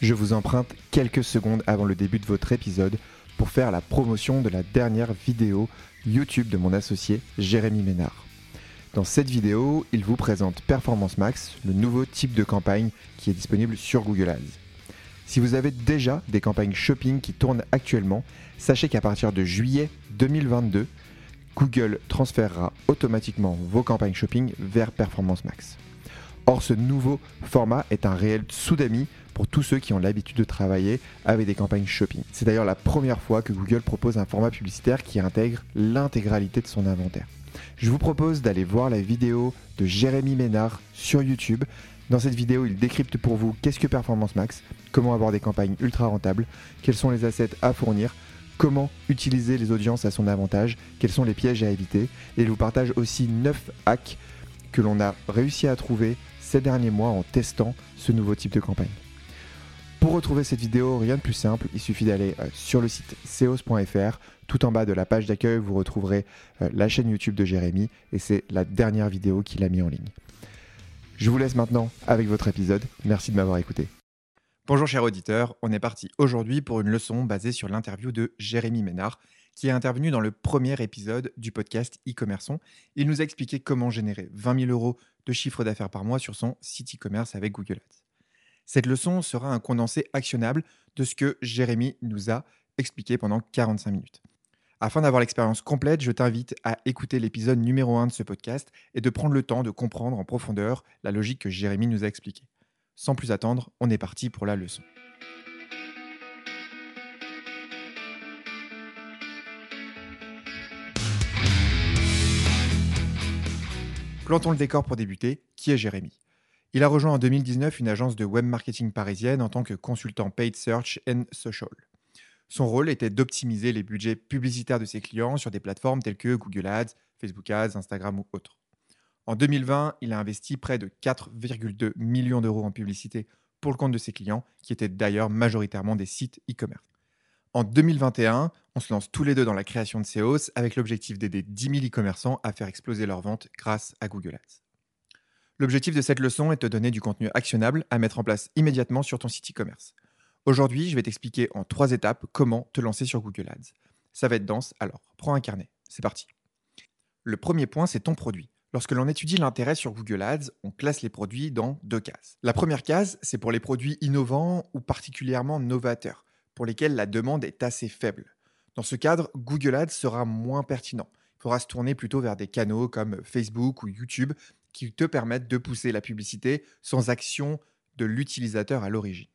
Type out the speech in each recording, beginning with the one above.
Je vous emprunte quelques secondes avant le début de votre épisode pour faire la promotion de la dernière vidéo YouTube de mon associé Jérémy Ménard. Dans cette vidéo, il vous présente Performance Max, le nouveau type de campagne qui est disponible sur Google Ads. Si vous avez déjà des campagnes shopping qui tournent actuellement, sachez qu'à partir de juillet 2022, Google transférera automatiquement vos campagnes shopping vers Performance Max. Or, ce nouveau format est un réel soudami pour tous ceux qui ont l'habitude de travailler avec des campagnes shopping. C'est d'ailleurs la première fois que Google propose un format publicitaire qui intègre l'intégralité de son inventaire. Je vous propose d'aller voir la vidéo de Jérémy Ménard sur YouTube. Dans cette vidéo, il décrypte pour vous qu'est-ce que Performance Max, comment avoir des campagnes ultra rentables, quels sont les assets à fournir, comment utiliser les audiences à son avantage, quels sont les pièges à éviter, et il vous partage aussi 9 hacks que l'on a réussi à trouver ces derniers mois en testant ce nouveau type de campagne. Pour retrouver cette vidéo, rien de plus simple, il suffit d'aller euh, sur le site seos.fr. Tout en bas de la page d'accueil, vous retrouverez euh, la chaîne YouTube de Jérémy et c'est la dernière vidéo qu'il a mis en ligne. Je vous laisse maintenant avec votre épisode. Merci de m'avoir écouté. Bonjour chers auditeurs, on est parti aujourd'hui pour une leçon basée sur l'interview de Jérémy Ménard, qui est intervenu dans le premier épisode du podcast e-commerçon. Il nous a expliqué comment générer 20 000 euros de chiffre d'affaires par mois sur son site e-commerce avec Google Ads. Cette leçon sera un condensé actionnable de ce que Jérémy nous a expliqué pendant 45 minutes. Afin d'avoir l'expérience complète, je t'invite à écouter l'épisode numéro 1 de ce podcast et de prendre le temps de comprendre en profondeur la logique que Jérémy nous a expliquée. Sans plus attendre, on est parti pour la leçon. Plantons le décor pour débuter. Qui est Jérémy? Il a rejoint en 2019 une agence de web marketing parisienne en tant que consultant paid search and social. Son rôle était d'optimiser les budgets publicitaires de ses clients sur des plateformes telles que Google Ads, Facebook Ads, Instagram ou autres. En 2020, il a investi près de 4,2 millions d'euros en publicité pour le compte de ses clients, qui étaient d'ailleurs majoritairement des sites e-commerce. En 2021, on se lance tous les deux dans la création de SEOs avec l'objectif d'aider 10 000 e-commerçants à faire exploser leurs ventes grâce à Google Ads. L'objectif de cette leçon est de te donner du contenu actionnable à mettre en place immédiatement sur ton site e-commerce. Aujourd'hui, je vais t'expliquer en trois étapes comment te lancer sur Google Ads. Ça va être dense, alors prends un carnet, c'est parti. Le premier point, c'est ton produit. Lorsque l'on étudie l'intérêt sur Google Ads, on classe les produits dans deux cases. La première case, c'est pour les produits innovants ou particulièrement novateurs pour lesquels la demande est assez faible. Dans ce cadre, Google Ads sera moins pertinent. Il faudra se tourner plutôt vers des canaux comme Facebook ou YouTube qui te permettent de pousser la publicité sans action de l'utilisateur à l'origine.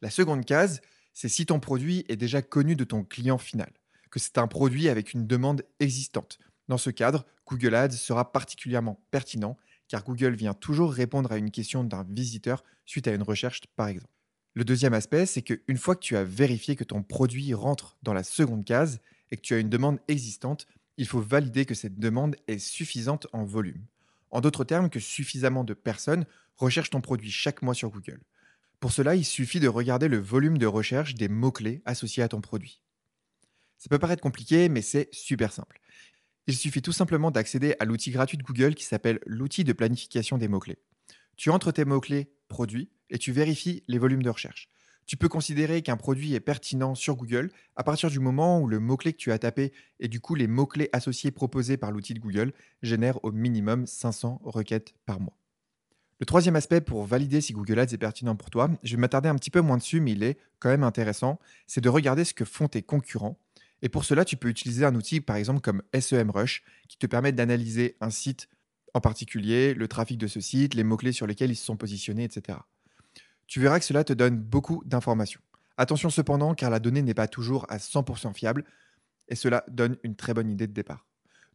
La seconde case, c'est si ton produit est déjà connu de ton client final, que c'est un produit avec une demande existante. Dans ce cadre, Google Ads sera particulièrement pertinent car Google vient toujours répondre à une question d'un visiteur suite à une recherche par exemple. Le deuxième aspect, c'est qu'une fois que tu as vérifié que ton produit rentre dans la seconde case et que tu as une demande existante, il faut valider que cette demande est suffisante en volume. En d'autres termes, que suffisamment de personnes recherchent ton produit chaque mois sur Google. Pour cela, il suffit de regarder le volume de recherche des mots-clés associés à ton produit. Ça peut paraître compliqué, mais c'est super simple. Il suffit tout simplement d'accéder à l'outil gratuit de Google qui s'appelle l'outil de planification des mots-clés. Tu entres tes mots-clés produit et tu vérifies les volumes de recherche. Tu peux considérer qu'un produit est pertinent sur Google à partir du moment où le mot-clé que tu as tapé et du coup les mots-clés associés proposés par l'outil de Google génèrent au minimum 500 requêtes par mois. Le troisième aspect pour valider si Google Ads est pertinent pour toi, je vais m'attarder un petit peu moins dessus, mais il est quand même intéressant, c'est de regarder ce que font tes concurrents. Et pour cela, tu peux utiliser un outil par exemple comme SEMrush qui te permet d'analyser un site en particulier, le trafic de ce site, les mots-clés sur lesquels ils se sont positionnés, etc tu verras que cela te donne beaucoup d'informations. Attention cependant, car la donnée n'est pas toujours à 100% fiable, et cela donne une très bonne idée de départ.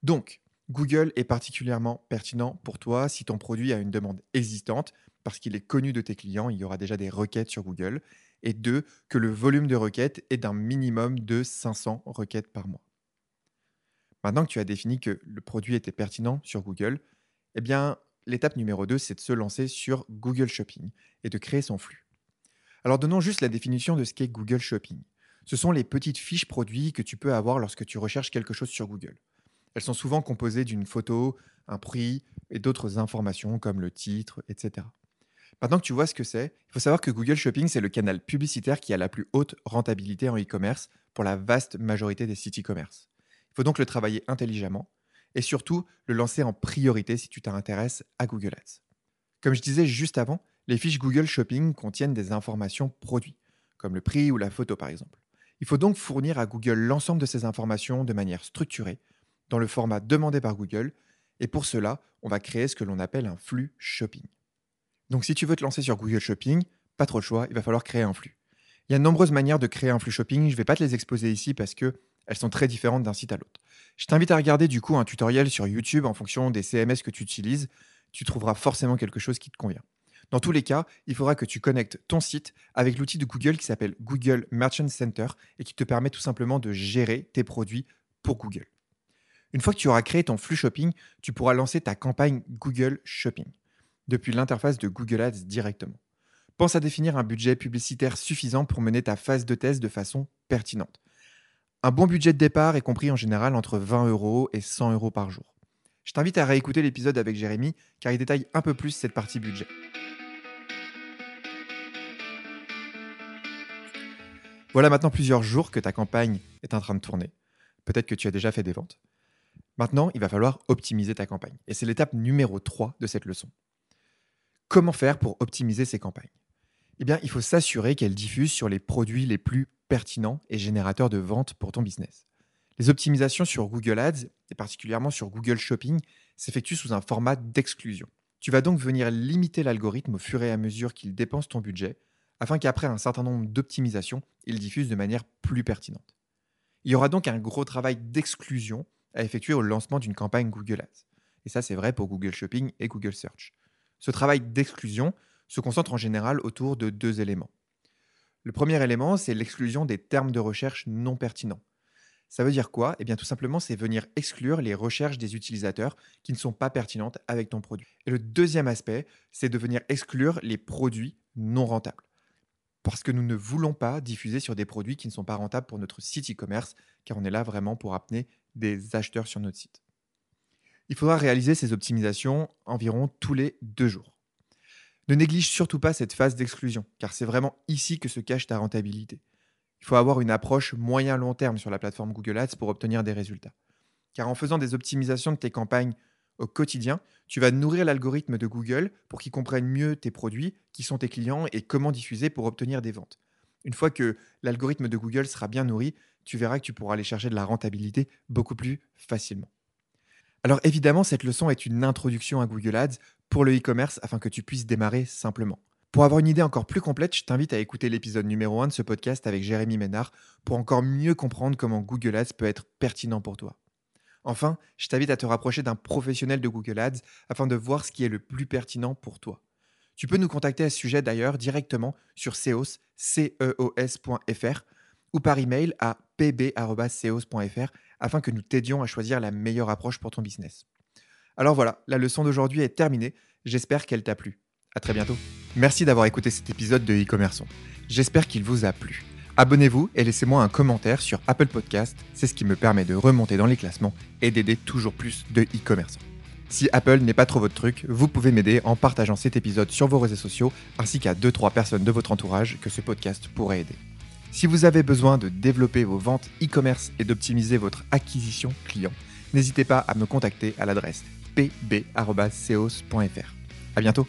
Donc, Google est particulièrement pertinent pour toi si ton produit a une demande existante, parce qu'il est connu de tes clients, il y aura déjà des requêtes sur Google, et deux, que le volume de requêtes est d'un minimum de 500 requêtes par mois. Maintenant que tu as défini que le produit était pertinent sur Google, eh bien, l'étape numéro 2, c'est de se lancer sur Google Shopping et de créer son flux. Alors donnons juste la définition de ce qu'est Google Shopping. Ce sont les petites fiches produits que tu peux avoir lorsque tu recherches quelque chose sur Google. Elles sont souvent composées d'une photo, un prix et d'autres informations comme le titre, etc. Maintenant que tu vois ce que c'est, il faut savoir que Google Shopping, c'est le canal publicitaire qui a la plus haute rentabilité en e-commerce pour la vaste majorité des sites e-commerce. Il faut donc le travailler intelligemment et surtout le lancer en priorité si tu t'intéresses à Google Ads. Comme je disais juste avant, les fiches Google Shopping contiennent des informations produits, comme le prix ou la photo par exemple. Il faut donc fournir à Google l'ensemble de ces informations de manière structurée, dans le format demandé par Google, et pour cela, on va créer ce que l'on appelle un flux shopping. Donc si tu veux te lancer sur Google Shopping, pas trop de choix, il va falloir créer un flux. Il y a de nombreuses manières de créer un flux shopping, je ne vais pas te les exposer ici parce que elles sont très différentes d'un site à l'autre. Je t'invite à regarder du coup un tutoriel sur YouTube en fonction des CMS que tu utilises, tu trouveras forcément quelque chose qui te convient. Dans tous les cas, il faudra que tu connectes ton site avec l'outil de Google qui s'appelle Google Merchant Center et qui te permet tout simplement de gérer tes produits pour Google. Une fois que tu auras créé ton flux shopping, tu pourras lancer ta campagne Google Shopping depuis l'interface de Google Ads directement. Pense à définir un budget publicitaire suffisant pour mener ta phase de test de façon pertinente. Un bon budget de départ est compris en général entre 20 euros et 100 euros par jour. Je t'invite à réécouter l'épisode avec Jérémy car il détaille un peu plus cette partie budget. Voilà maintenant plusieurs jours que ta campagne est en train de tourner. Peut-être que tu as déjà fait des ventes. Maintenant, il va falloir optimiser ta campagne. Et c'est l'étape numéro 3 de cette leçon. Comment faire pour optimiser ces campagnes? Eh il faut s'assurer qu'elles diffusent sur les produits les plus pertinents et générateurs de ventes pour ton business. Les optimisations sur Google Ads, et particulièrement sur Google Shopping, s'effectuent sous un format d'exclusion. Tu vas donc venir limiter l'algorithme au fur et à mesure qu'il dépense ton budget afin qu'après un certain nombre d'optimisations, il diffuse de manière plus pertinente. Il y aura donc un gros travail d'exclusion à effectuer au lancement d'une campagne Google Ads. Et ça, c'est vrai pour Google Shopping et Google Search. Ce travail d'exclusion se concentre en général autour de deux éléments. Le premier élément, c'est l'exclusion des termes de recherche non pertinents. Ça veut dire quoi? Eh bien tout simplement, c'est venir exclure les recherches des utilisateurs qui ne sont pas pertinentes avec ton produit. Et le deuxième aspect, c'est de venir exclure les produits non rentables parce que nous ne voulons pas diffuser sur des produits qui ne sont pas rentables pour notre site e-commerce, car on est là vraiment pour amener des acheteurs sur notre site. Il faudra réaliser ces optimisations environ tous les deux jours. Ne néglige surtout pas cette phase d'exclusion, car c'est vraiment ici que se cache ta rentabilité. Il faut avoir une approche moyen-long terme sur la plateforme Google Ads pour obtenir des résultats. Car en faisant des optimisations de tes campagnes au quotidien, tu vas nourrir l'algorithme de Google pour qu'il comprenne mieux tes produits, qui sont tes clients et comment diffuser pour obtenir des ventes. Une fois que l'algorithme de Google sera bien nourri, tu verras que tu pourras aller chercher de la rentabilité beaucoup plus facilement. Alors évidemment, cette leçon est une introduction à Google Ads pour le e-commerce afin que tu puisses démarrer simplement. Pour avoir une idée encore plus complète, je t'invite à écouter l'épisode numéro 1 de ce podcast avec Jérémy Ménard pour encore mieux comprendre comment Google Ads peut être pertinent pour toi. Enfin, je t'invite à te rapprocher d'un professionnel de Google Ads afin de voir ce qui est le plus pertinent pour toi. Tu peux nous contacter à ce sujet d'ailleurs directement sur ceos, ceos.fr ou par email à pb.ceos.fr afin que nous t'aidions à choisir la meilleure approche pour ton business. Alors voilà, la leçon d'aujourd'hui est terminée. J'espère qu'elle t'a plu. À très bientôt. Merci d'avoir écouté cet épisode de e-commerçant. J'espère qu'il vous a plu. Abonnez-vous et laissez-moi un commentaire sur Apple Podcast, c'est ce qui me permet de remonter dans les classements et d'aider toujours plus de e-commerçants. Si Apple n'est pas trop votre truc, vous pouvez m'aider en partageant cet épisode sur vos réseaux sociaux ainsi qu'à 2-3 personnes de votre entourage que ce podcast pourrait aider. Si vous avez besoin de développer vos ventes e-commerce et d'optimiser votre acquisition client, n'hésitez pas à me contacter à l'adresse pb.ceos.fr. À bientôt